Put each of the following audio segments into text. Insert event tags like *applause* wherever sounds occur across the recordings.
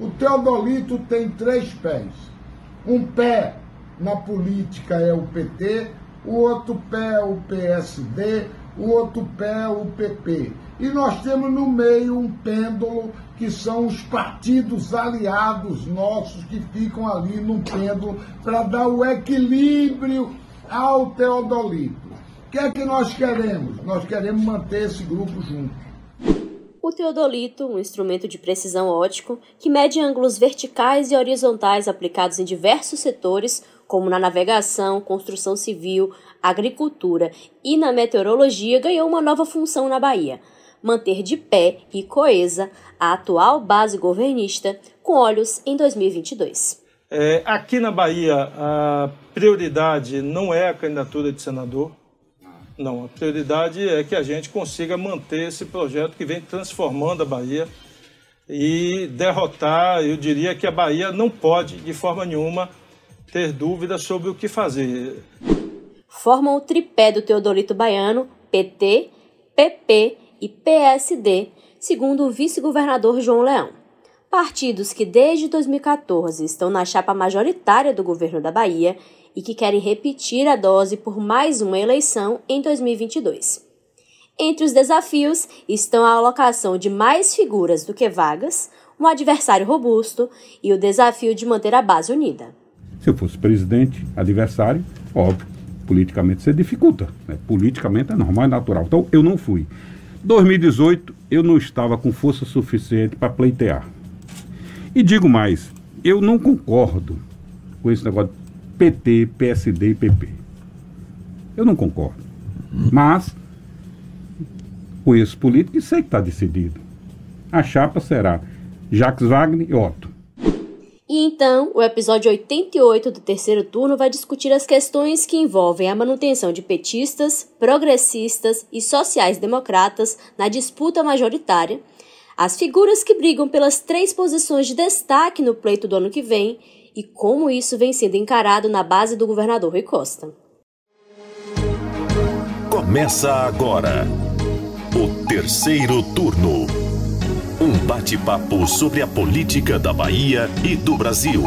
O Teodolito tem três pés. Um pé na política é o PT, o outro pé é o PSD, o outro pé é o PP. E nós temos no meio um pêndulo que são os partidos aliados nossos que ficam ali no pêndulo para dar o equilíbrio ao Teodolito. O que é que nós queremos? Nós queremos manter esse grupo junto. O teodolito, um instrumento de precisão ótico que mede ângulos verticais e horizontais aplicados em diversos setores, como na navegação, construção civil, agricultura e na meteorologia, ganhou uma nova função na Bahia: manter de pé e coesa a atual base governista com olhos em 2022. É, aqui na Bahia, a prioridade não é a candidatura de senador, não, a prioridade é que a gente consiga manter esse projeto que vem transformando a Bahia e derrotar, eu diria que a Bahia não pode, de forma nenhuma, ter dúvidas sobre o que fazer. Formam o tripé do Teodolito Baiano, PT, PP e PSD, segundo o vice-governador João Leão. Partidos que desde 2014 estão na chapa majoritária do governo da Bahia e que querem repetir a dose por mais uma eleição em 2022. Entre os desafios estão a alocação de mais figuras do que vagas, um adversário robusto e o desafio de manter a base unida. Se eu fosse presidente, adversário, óbvio, politicamente você dificulta. Né? Politicamente é normal, é natural. Então eu não fui. 2018 eu não estava com força suficiente para pleitear. E digo mais, eu não concordo com esse negócio PT, PSD e PP. Eu não concordo. Mas conheço político e sei que está decidido. A chapa será Jacques Wagner e Otto. E então, o episódio 88 do terceiro turno vai discutir as questões que envolvem a manutenção de petistas, progressistas e sociais-democratas na disputa majoritária, as figuras que brigam pelas três posições de destaque no pleito do ano que vem e como isso vem sendo encarado na base do governador Rui Costa. Começa agora o terceiro turno. Um bate-papo sobre a política da Bahia e do Brasil.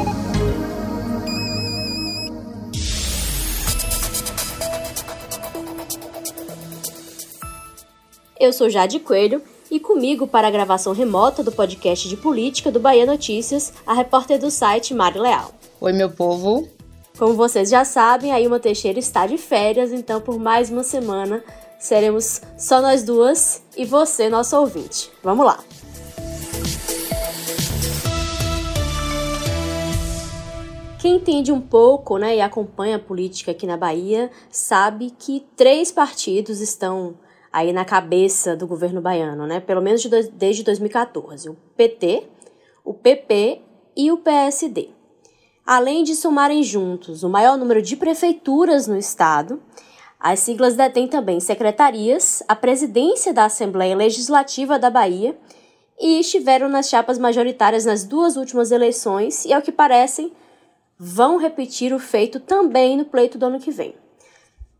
Eu sou Jade Coelho e comigo para a gravação remota do podcast de política do Bahia Notícias, a repórter do site Mari Leal. Oi, meu povo. Como vocês já sabem, a Ilma Teixeira está de férias, então por mais uma semana seremos só nós duas e você, nosso ouvinte. Vamos lá! Quem entende um pouco né, e acompanha a política aqui na Bahia sabe que três partidos estão aí na cabeça do governo baiano, né? Pelo menos de dois, desde 2014, o PT, o PP e o PSD. Além de somarem juntos o maior número de prefeituras no estado, as siglas detêm também secretarias, a presidência da Assembleia Legislativa da Bahia e estiveram nas chapas majoritárias nas duas últimas eleições e, ao que parecem, vão repetir o feito também no pleito do ano que vem.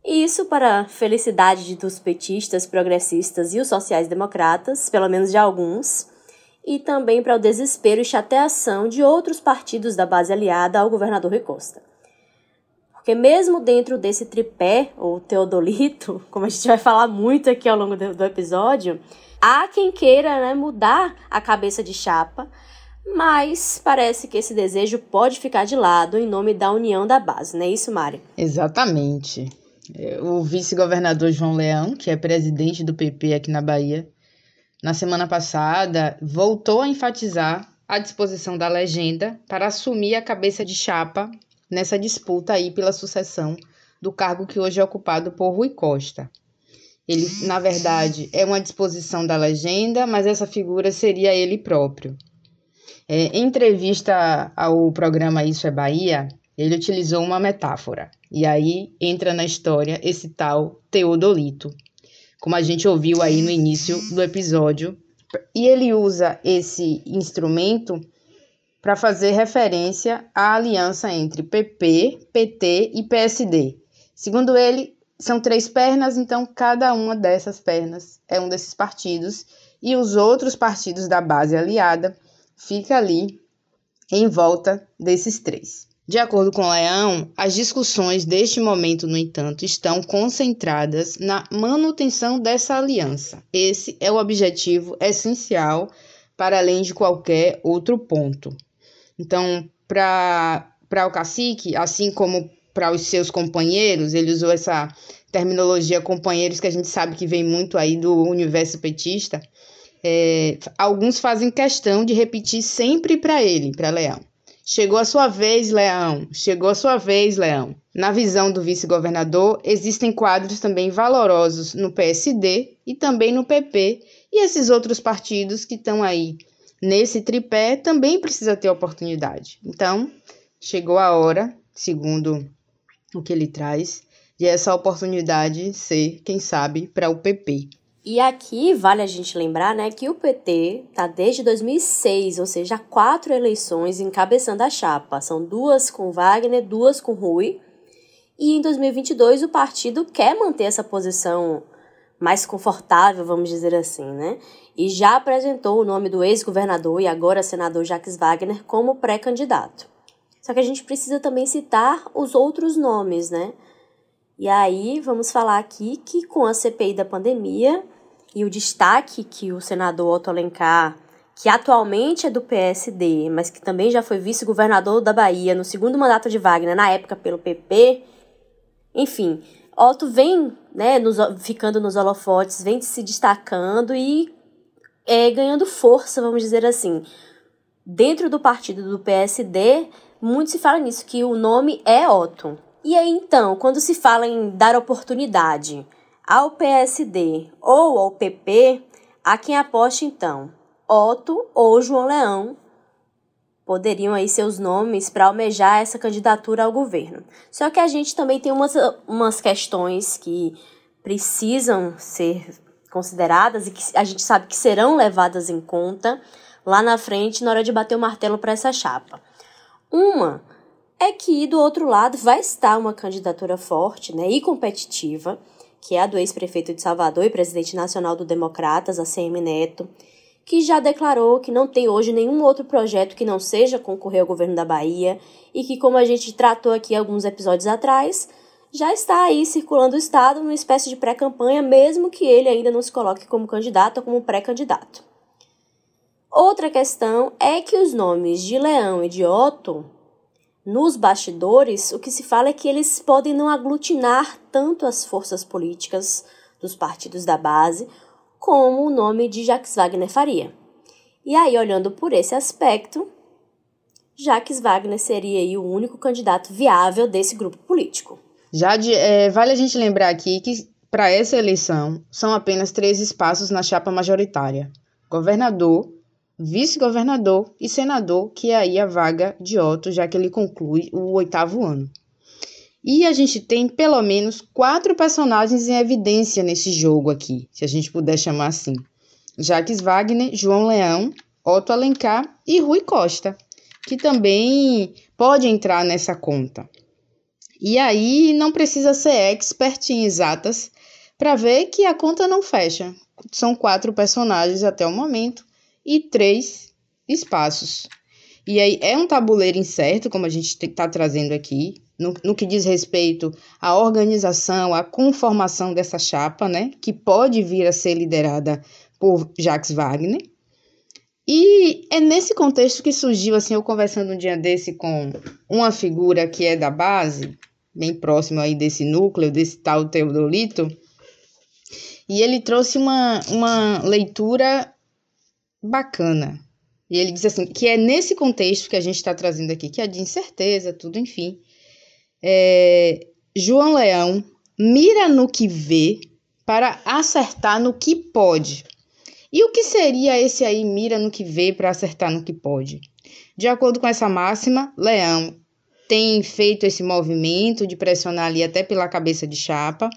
E isso para a felicidade dos petistas, progressistas e os sociais-democratas, pelo menos de alguns, e também para o desespero e chateação de outros partidos da base aliada ao governador Rui Costa. Porque mesmo dentro desse tripé, ou teodolito, *laughs* como a gente vai falar muito aqui ao longo do, episódio, há quem queira né, mudar a cabeça de chapa, mas parece que esse desejo pode ficar de lado em nome da união da base, não é isso, Mari? Exatamente. É, o vice-governador João Leão, que é presidente do PP aqui na Bahia, na semana passada voltou a enfatizar a disposição da legenda para assumir a cabeça de chapa nessa disputa aí pela sucessão do cargo que hoje é ocupado por Rui Costa. Ele, na verdade, é uma disposição da legenda, mas essa figura seria ele próprio. É, em entrevista ao programa Isso é Bahia, ele utilizou uma metáfora. E aí entra na história esse tal Teodolito, como a gente ouviu aí no início do episódio. E ele usa esse instrumento para fazer referência à aliança entre PP, PT e PSD. Segundo ele, são três pernas, então cada uma dessas pernas é um desses partidos e os outros partidos da base aliada fica ali em volta desses três. De acordo com Leão, as discussões deste momento, no entanto, estão concentradas na manutenção dessa aliança. Esse é o objetivo essencial para além de qualquer outro ponto. Então, para o cacique, assim como para os seus companheiros, ele usou essa terminologia companheiros que a gente sabe que vem muito aí do universo petista. É, alguns fazem questão de repetir sempre para ele, para Leão. Chegou a sua vez, Leão. Chegou a sua vez, Leão. Na visão do vice-governador, existem quadros também valorosos no PSD e também no PP, e esses outros partidos que estão aí nesse tripé também precisa ter oportunidade. Então, chegou a hora, segundo o que ele traz, de essa oportunidade ser, quem sabe, para o PP. E aqui vale a gente lembrar né, que o PT está desde 2006, ou seja, quatro eleições encabeçando a chapa. São duas com Wagner, duas com Rui. E em 2022 o partido quer manter essa posição mais confortável, vamos dizer assim, né? E já apresentou o nome do ex-governador e agora senador Jacques Wagner como pré-candidato. Só que a gente precisa também citar os outros nomes, né? E aí vamos falar aqui que com a CPI da pandemia e o destaque que o senador Otto Alencar, que atualmente é do PSD, mas que também já foi vice-governador da Bahia no segundo mandato de Wagner, na época pelo PP, enfim, Otto vem né, nos, ficando nos holofotes, vem se destacando e é, ganhando força, vamos dizer assim. Dentro do partido do PSD, muito se fala nisso, que o nome é Otto. E aí então, quando se fala em dar oportunidade ao PSD ou ao PP, há quem aposte então Otto ou João Leão poderiam aí ser os nomes para almejar essa candidatura ao governo. Só que a gente também tem umas, umas questões que precisam ser consideradas e que a gente sabe que serão levadas em conta lá na frente na hora de bater o martelo para essa chapa. Uma é que do outro lado vai estar uma candidatura forte né, e competitiva, que é a do ex-prefeito de Salvador e presidente nacional do Democratas, ACM Neto, que já declarou que não tem hoje nenhum outro projeto que não seja concorrer ao governo da Bahia e que, como a gente tratou aqui alguns episódios atrás, já está aí circulando o Estado numa espécie de pré-campanha, mesmo que ele ainda não se coloque como candidato ou como pré-candidato. Outra questão é que os nomes de Leão e de Otto nos bastidores, o que se fala é que eles podem não aglutinar tanto as forças políticas dos partidos da base como o nome de Jacques Wagner faria. E aí, olhando por esse aspecto, Jacques Wagner seria o único candidato viável desse grupo político. Já de, é, vale a gente lembrar aqui que para essa eleição são apenas três espaços na chapa majoritária: governador, vice-governador e senador, que é aí a vaga de Otto, já que ele conclui o oitavo ano. E a gente tem pelo menos quatro personagens em evidência nesse jogo aqui, se a gente puder chamar assim: Jacques Wagner, João Leão, Otto Alencar e Rui Costa, que também pode entrar nessa conta. E aí não precisa ser expert em exatas para ver que a conta não fecha. São quatro personagens até o momento e três espaços. E aí é um tabuleiro incerto, como a gente está trazendo aqui, no, no, que diz respeito à organização, à conformação dessa chapa, né, que pode vir a ser liderada por Jacques Wagner. E é nesse contexto que surgiu, assim, eu conversando um dia desse com uma figura que é da base, bem próximo aí desse núcleo, desse tal Teodolito, e ele trouxe uma, uma leitura bacana. E ele diz assim, que é nesse contexto que a gente está trazendo aqui, que é de incerteza, tudo, enfim. É, João Leão mira no que vê para acertar no que pode. E o que seria esse aí mira no que vê para acertar no que pode? De acordo com essa máxima, Leão tem feito esse movimento de pressionar ali até pela cabeça de chapa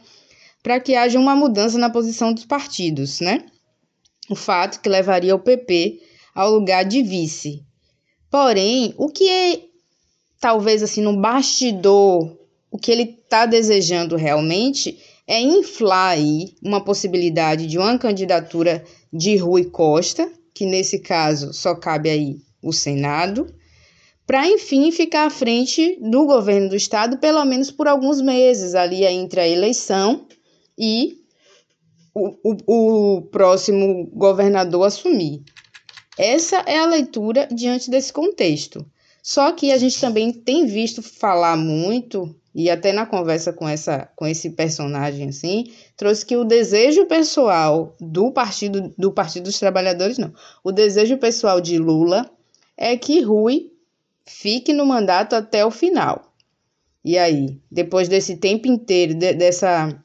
para que haja uma mudança na posição dos partidos, né? O fato que levaria o PP ao lugar de vice. Porém, o que é, talvez assim no bastidor, o que ele está desejando realmente é inflar aí uma possibilidade de uma candidatura de Rui Costa, que nesse caso só cabe aí o Senado, para enfim ficar à frente do governo do estado, pelo menos por alguns meses, ali entre a eleição e o, o, o próximo governador assumir. Essa é a leitura diante desse contexto. Só que a gente também tem visto falar muito, e até na conversa com, essa, com esse personagem assim, trouxe que o desejo pessoal do Partido, do Partido dos Trabalhadores, não, o desejo pessoal de Lula é que Rui fique no mandato até o final. E aí, depois desse tempo inteiro, de, dessa,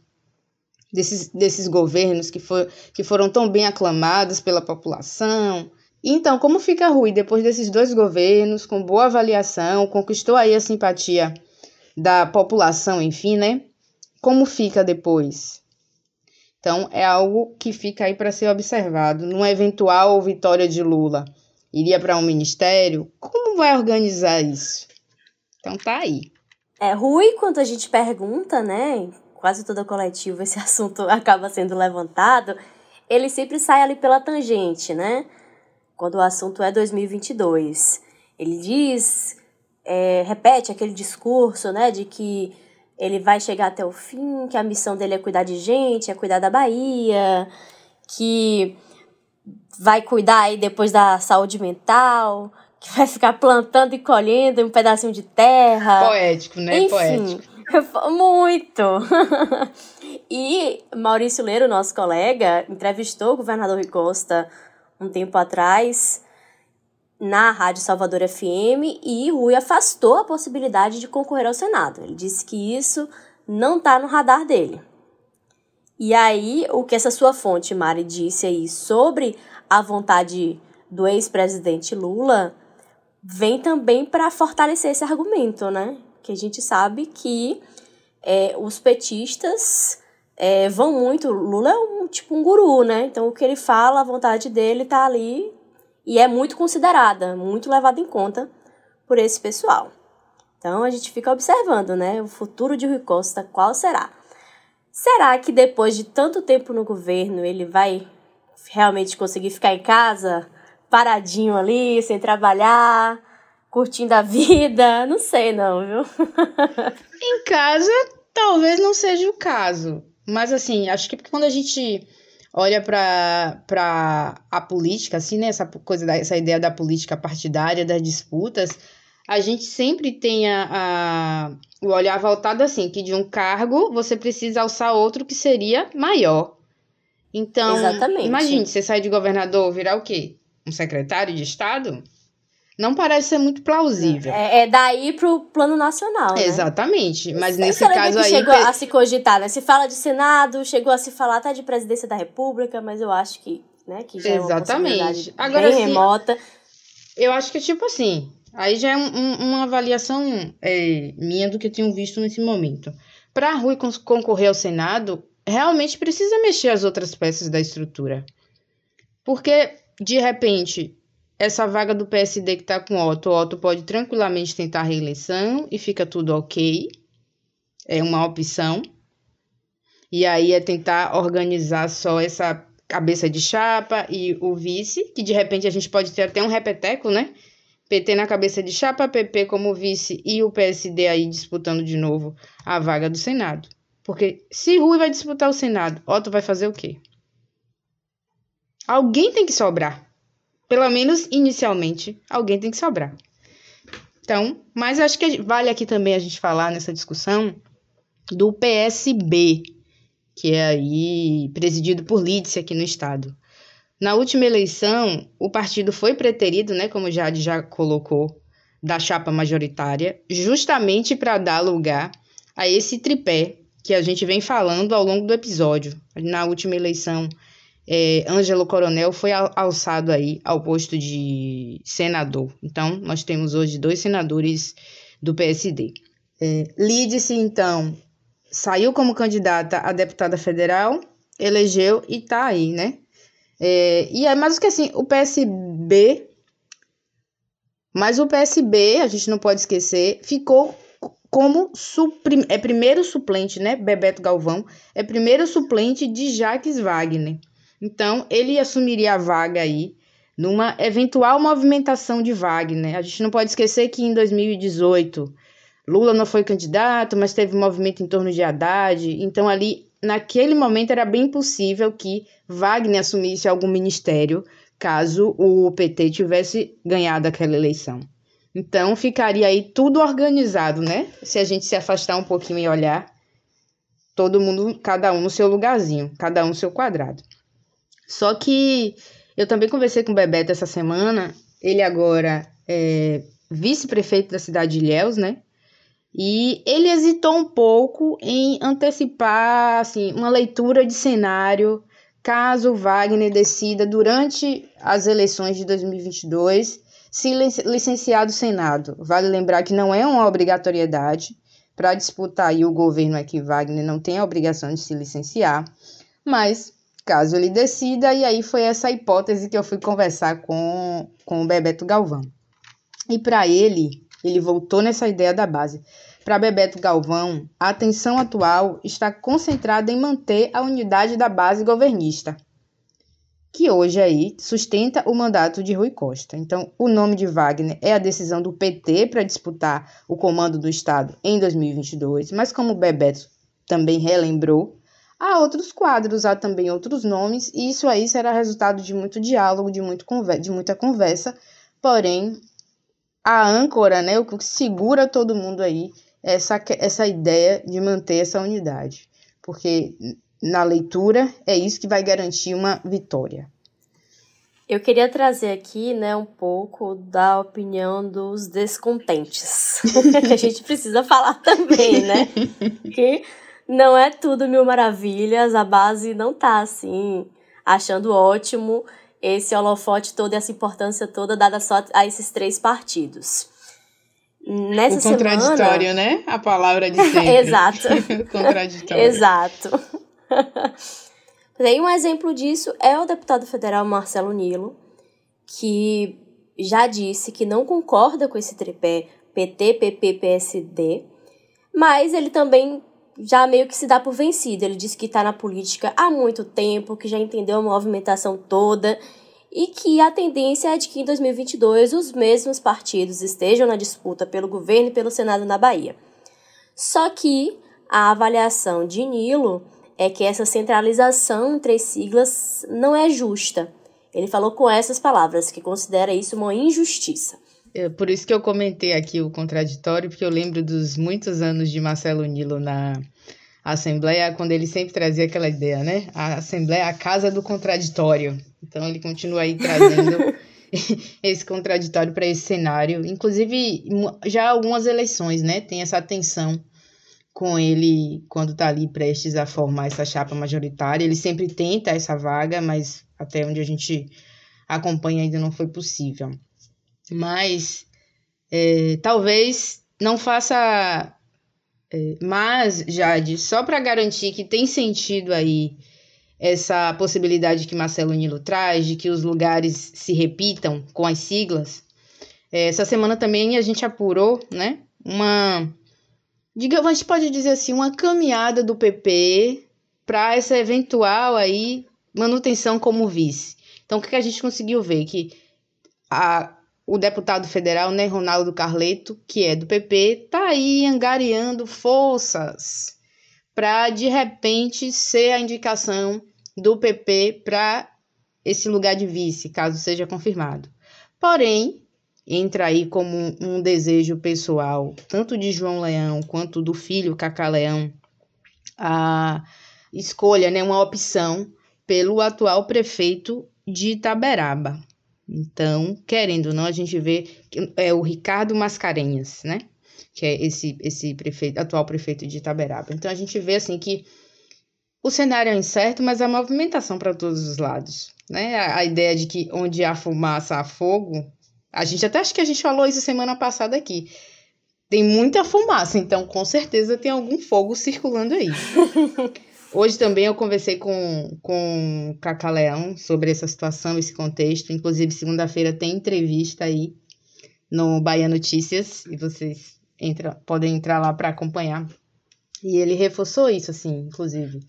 desses, desses governos que, for, que foram tão bem aclamados pela população. Então, como fica Rui depois desses dois governos, com boa avaliação, conquistou aí a simpatia da população, enfim, né? Como fica depois? Então, é algo que fica aí para ser observado. Numa eventual vitória de Lula, iria para um ministério? Como vai organizar isso? Então, tá aí. É, Rui, quando a gente pergunta, né? Quase toda coletiva esse *laughs* assunto acaba sendo levantado. Ele sempre sai ali pela tangente, né? Quando o assunto é 2022. Ele diz, é, repete aquele discurso, né? De que ele vai chegar até o fim, que a missão dele é cuidar de gente, é cuidar da Bahia, que vai cuidar aí depois da saúde mental, que vai ficar plantando e colhendo um pedacinho de terra. Poético, né? Enfim, Poético. *laughs* Muito! *laughs* e Maurício Leiro, nosso colega, entrevistou o governador Rui Costa um tempo atrás na Rádio Salvador FM e Rui afastou a possibilidade de concorrer ao Senado. Ele disse que isso não está no radar dele. E aí, o que essa sua fonte, Mari, disse aí sobre a vontade do ex-presidente Lula vem também para fortalecer esse argumento, né? Que a gente sabe que é, os petistas é, vão muito. Lula é um tipo um guru, né? Então o que ele fala, a vontade dele tá ali e é muito considerada, muito levada em conta por esse pessoal. Então a gente fica observando, né? O futuro de Rui Costa, qual será? Será que depois de tanto tempo no governo ele vai realmente conseguir ficar em casa, paradinho ali, sem trabalhar, curtindo a vida? *laughs* Não sei, não, viu? *laughs* em casa, talvez não seja o caso. Mas, assim, acho que quando a gente olha para a política, assim, né? Essa coisa, da, essa ideia da política partidária, das disputas, a gente sempre tem a, a, o olhar voltado assim, que de um cargo você precisa alçar outro que seria maior. Então, Exatamente. imagine, você sai de governador, virar o quê? Um secretário de Estado? Não parece ser muito plausível. É, é daí pro plano nacional, né? Exatamente. Mas Você nesse caso que aí. chegou a se cogitar, né? Se fala de Senado, chegou a se falar até de presidência da República, mas eu acho que, né, que já Exatamente. é uma Agora, bem assim, remota. Eu acho que, tipo assim, aí já é um, uma avaliação é, minha do que eu tenho visto nesse momento. Para Rui concorrer ao Senado, realmente precisa mexer as outras peças da estrutura. Porque, de repente, essa vaga do PSD que está com Otto, Otto pode tranquilamente tentar reeleição e fica tudo ok. É uma opção. E aí é tentar organizar só essa cabeça de chapa e o vice, que de repente a gente pode ter até um repeteco, né? PT na cabeça de chapa, PP como vice e o PSD aí disputando de novo a vaga do Senado. Porque se Rui vai disputar o Senado, Otto vai fazer o quê? Alguém tem que sobrar. Pelo menos inicialmente, alguém tem que sobrar. Então, mas acho que vale aqui também a gente falar nessa discussão do PSB, que é aí presidido por Lídice aqui no estado. Na última eleição, o partido foi preterido, né, como Jade já colocou, da chapa majoritária, justamente para dar lugar a esse tripé que a gente vem falando ao longo do episódio. Na última eleição, é, Ângelo Coronel foi alçado aí ao posto de senador. Então, nós temos hoje dois senadores do PSD. É, Lídice, então, saiu como candidata a deputada federal, elegeu e tá aí, né? É, e é mais que assim, o PSB, mas o PSB, a gente não pode esquecer, ficou como suprim, é primeiro suplente, né? Bebeto Galvão é primeiro suplente de Jacques Wagner. Então, ele assumiria a vaga aí numa eventual movimentação de Wagner. A gente não pode esquecer que em 2018 Lula não foi candidato, mas teve um movimento em torno de Haddad. Então, ali, naquele momento, era bem possível que Wagner assumisse algum ministério caso o PT tivesse ganhado aquela eleição. Então, ficaria aí tudo organizado, né? Se a gente se afastar um pouquinho e olhar, todo mundo, cada um no seu lugarzinho, cada um no seu quadrado. Só que eu também conversei com o Bebeto essa semana, ele agora é vice-prefeito da cidade de Ilhéus, né? E ele hesitou um pouco em antecipar assim, uma leitura de cenário caso Wagner decida, durante as eleições de 2022, se licenciar do Senado. Vale lembrar que não é uma obrigatoriedade para disputar aí o governo é que Wagner não tem a obrigação de se licenciar, mas caso ele decida, e aí foi essa hipótese que eu fui conversar com, com o Bebeto Galvão. E para ele, ele voltou nessa ideia da base. Para Bebeto Galvão, a atenção atual está concentrada em manter a unidade da base governista, que hoje aí sustenta o mandato de Rui Costa. Então, o nome de Wagner é a decisão do PT para disputar o comando do Estado em 2022, mas como Bebeto também relembrou, há outros quadros, há também outros nomes, e isso aí será resultado de muito diálogo, de, muito de muita conversa, porém a âncora, né, o que segura todo mundo aí, é essa, essa ideia de manter essa unidade. Porque na leitura é isso que vai garantir uma vitória. Eu queria trazer aqui, né, um pouco da opinião dos descontentes. *laughs* que a gente precisa falar também, né? *laughs* Que não é tudo mil maravilhas, a base não tá assim, achando ótimo esse holofote todo e essa importância toda dada só a esses três partidos. Nessa o contraditório, semana... né? A palavra de *laughs* sempre. Exato. *laughs* contraditório. Exato. *laughs* Tem um exemplo disso é o deputado federal Marcelo Nilo, que já disse que não concorda com esse tripé PT, PP, PSD, mas ele também já meio que se dá por vencido. Ele disse que está na política há muito tempo, que já entendeu a movimentação toda e que a tendência é de que em 2022 os mesmos partidos estejam na disputa pelo governo e pelo Senado na Bahia. Só que a avaliação de Nilo é que essa centralização entre as siglas não é justa. Ele falou com essas palavras, que considera isso uma injustiça. É por isso que eu comentei aqui o contraditório, porque eu lembro dos muitos anos de Marcelo Nilo na Assembleia, quando ele sempre trazia aquela ideia, né? A Assembleia é a casa do contraditório. Então ele continua aí trazendo *laughs* esse contraditório para esse cenário. Inclusive, já algumas eleições, né? Tem essa tensão com ele quando está ali prestes a formar essa chapa majoritária. Ele sempre tenta essa vaga, mas até onde a gente acompanha ainda não foi possível. Mas é, talvez não faça. É, mas, Jade, só para garantir que tem sentido aí essa possibilidade que Marcelo Nilo traz, de que os lugares se repitam com as siglas, é, essa semana também a gente apurou, né, uma, digamos, a gente pode dizer assim, uma caminhada do PP para essa eventual aí manutenção como vice. Então, o que a gente conseguiu ver? Que a, o deputado federal, né, Ronaldo Carleto, que é do PP, tá aí angariando forças para de repente ser a indicação do PP para esse lugar de vice, caso seja confirmado. Porém, entra aí como um, desejo pessoal, tanto de João Leão quanto do filho Cacá Leão, a escolha, né, uma opção pelo atual prefeito de Itaberaba. Então, querendo ou não, a gente vê que é o Ricardo Mascarenhas, né? Que é esse, esse prefeito, atual prefeito de Itaberaba. Então, a gente vê assim que o cenário é incerto, mas a movimentação para todos os lados. Né? A, a, ideia de que onde há fumaça há fogo. A gente até acho que a gente falou isso semana passada aqui. Tem muita fumaça, então com certeza tem algum fogo circulando aí. *laughs* Hoje também eu conversei com, com Cacá Leão sobre essa situação, esse contexto. Inclusive, segunda-feira tem entrevista aí no Bahia Notícias e vocês entra, podem entrar lá para acompanhar. E ele reforçou isso, assim, inclusive,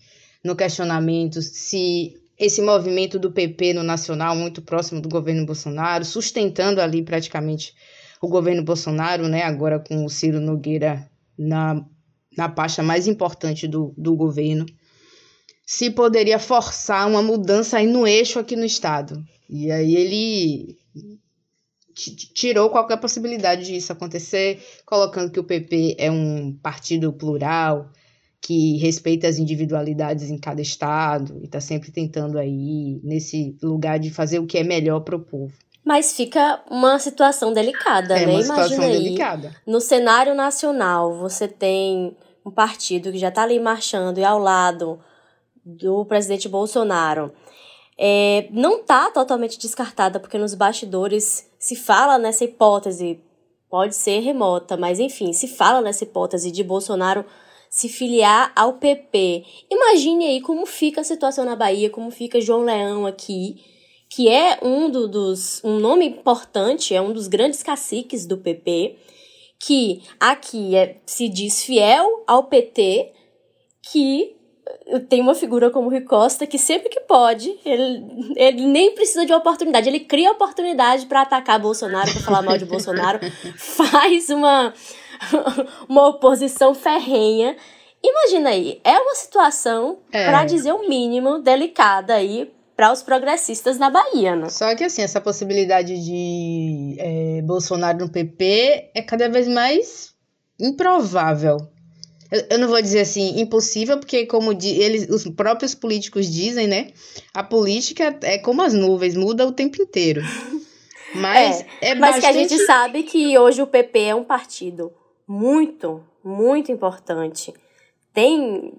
no questionamento se esse movimento do PP no nacional, muito próximo do governo Bolsonaro, sustentando ali praticamente o governo Bolsonaro, né? Agora com o Ciro Nogueira na, na pasta mais importante do, do governo, se poderia forçar uma mudança aí no eixo aqui no Estado. E aí ele tirou qualquer possibilidade disso acontecer, colocando que o PP é um partido plural, que respeita as individualidades em cada estado e está sempre tentando aí nesse lugar de fazer o que é melhor para o povo. Mas fica uma situação delicada, é né? Uma situação aí, delicada. No cenário nacional, você tem um partido que já está ali marchando e ao lado do presidente Bolsonaro. É, não está totalmente descartada, porque nos bastidores se fala nessa hipótese, pode ser remota, mas enfim, se fala nessa hipótese de Bolsonaro se filiar ao PP. Imagine aí como fica a situação na Bahia, como fica João Leão aqui, que é um do, dos um nome importante, é um dos grandes caciques do PP, que aqui é, se diz fiel ao PT, que tem uma figura como o Rui Costa que sempre que pode, ele, ele nem precisa de uma oportunidade, ele cria oportunidade para atacar Bolsonaro, para falar mal de Bolsonaro, *laughs* faz uma, uma oposição ferrenha. Imagina aí, é uma situação, é. para dizer o mínimo, delicada aí para os progressistas na Bahia, né? Só que assim, essa possibilidade de é, Bolsonaro no PP é cada vez mais improvável. Eu, eu não vou dizer assim impossível, porque como eles, os próprios políticos dizem, né? A política é como as nuvens, muda o tempo inteiro. *laughs* Mas é, é mas bastante... que a gente sabe que hoje o PP é um partido muito, muito importante. Tem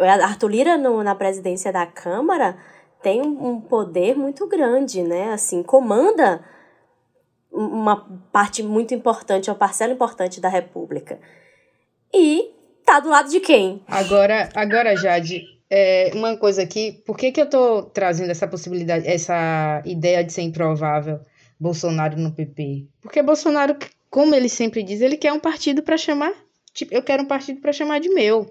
Arthur Lira no, na presidência da Câmara tem um poder muito grande, né? Assim, comanda uma parte muito importante, uma parcela importante da República. E tá do lado de quem? Agora, agora Jade, é, uma coisa aqui, por que que eu tô trazendo essa possibilidade, essa ideia de ser improvável Bolsonaro no PP? Porque Bolsonaro, como ele sempre diz, ele quer um partido para chamar, tipo, eu quero um partido para chamar de meu.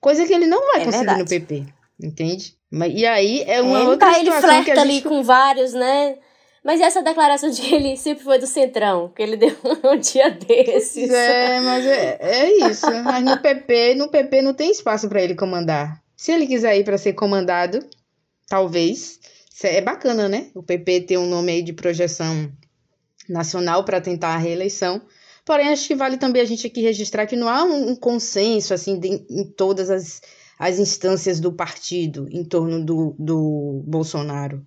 Coisa que ele não vai é conseguir verdade. no PP, entende? Mas, e aí é uma é, outra tá, situação ele flerta ali gente... com vários, né? Mas essa declaração de que *laughs* ele sempre foi do Centrão, que ele deu *laughs* um dia desses. É, mas é, é isso. Mas no PP, no PP não tem espaço para ele comandar. Se ele quiser ir para ser comandado, talvez. É bacana, né? O PP ter um nome aí de projeção nacional para tentar a reeleição. Porém, acho que vale também a gente aqui registrar que não há um, um consenso assim de, em todas as, as instâncias do partido em torno do, do Bolsonaro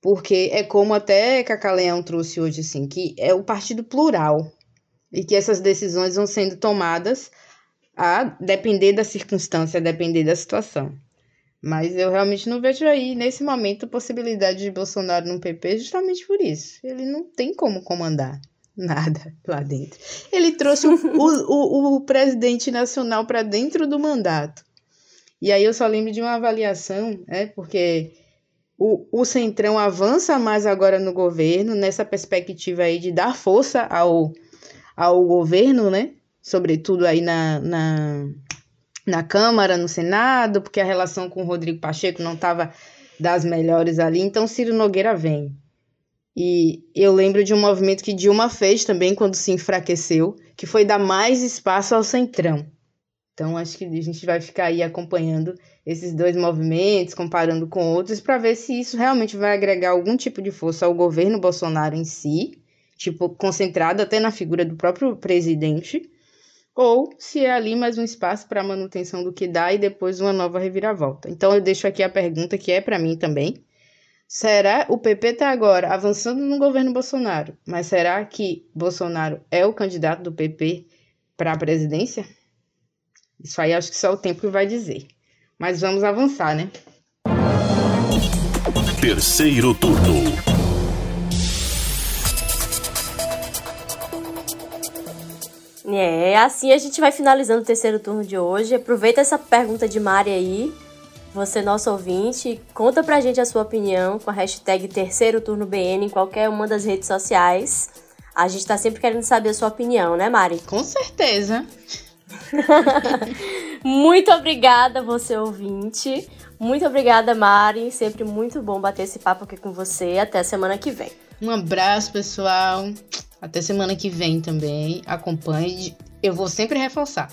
porque é como até Cacaleão trouxe hoje, assim, que é o partido plural e que essas decisões vão sendo tomadas a depender da circunstância, a depender da situação. Mas eu realmente não vejo aí, nesse momento, possibilidade de Bolsonaro no PP justamente por isso. Ele não tem como comandar *laughs* nada lá dentro. Ele trouxe o, o, o presidente nacional para dentro do mandato. E aí eu só lembro de uma avaliação, né, porque o, o Centrão avança mais agora no governo, nessa perspectiva aí de dar força ao, ao governo, né? Sobretudo aí na, na, na Câmara, no Senado, porque a relação com o Rodrigo Pacheco não estava das melhores ali. Então, Ciro Nogueira vem. E eu lembro de um movimento que Dilma fez também quando se enfraqueceu, que foi dar mais espaço ao Centrão. Então, acho que a gente vai ficar aí acompanhando esses dois movimentos, comparando com outros, para ver se isso realmente vai agregar algum tipo de força ao governo Bolsonaro em si, tipo, concentrado até na figura do próprio presidente, ou se é ali mais um espaço para manutenção do que dá e depois uma nova reviravolta. Então, eu deixo aqui a pergunta que é para mim também. Será o PP está agora avançando no governo Bolsonaro, mas será que Bolsonaro é o candidato do PP para a presidência? Isso aí acho que só o tempo vai dizer. Mas vamos avançar, né? Terceiro turno. É, assim a gente vai finalizando o terceiro turno de hoje. Aproveita essa pergunta de Mari aí, você nosso ouvinte, conta pra gente a sua opinião com a hashtag terceiro turno BN em qualquer uma das redes sociais. A gente tá sempre querendo saber a sua opinião, né, Mari? Com certeza. *laughs* Muito obrigada, você ouvinte. Muito obrigada, Mari. Sempre muito bom bater esse papo aqui com você. Até semana que vem. Um abraço, pessoal. Até semana que vem também. Acompanhe. Eu vou sempre reforçar.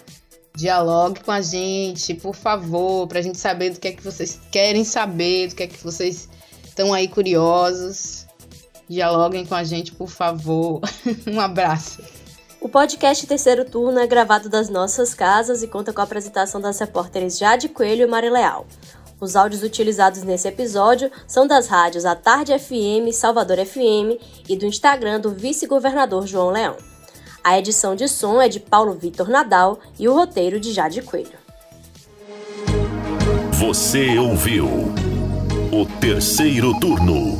Dialogue com a gente, por favor, para a gente saber do que é que vocês querem saber, do que é que vocês estão aí curiosos. Dialoguem com a gente, por favor. *laughs* um abraço. O podcast Terceiro Turno é gravado das nossas casas e conta com a apresentação das repórteres Jade Coelho e Mari Leal. Os áudios utilizados nesse episódio são das rádios A Tarde FM, Salvador FM e do Instagram do vice-governador João Leão. A edição de som é de Paulo Vitor Nadal e o roteiro de Jade Coelho. Você ouviu o Terceiro Turno,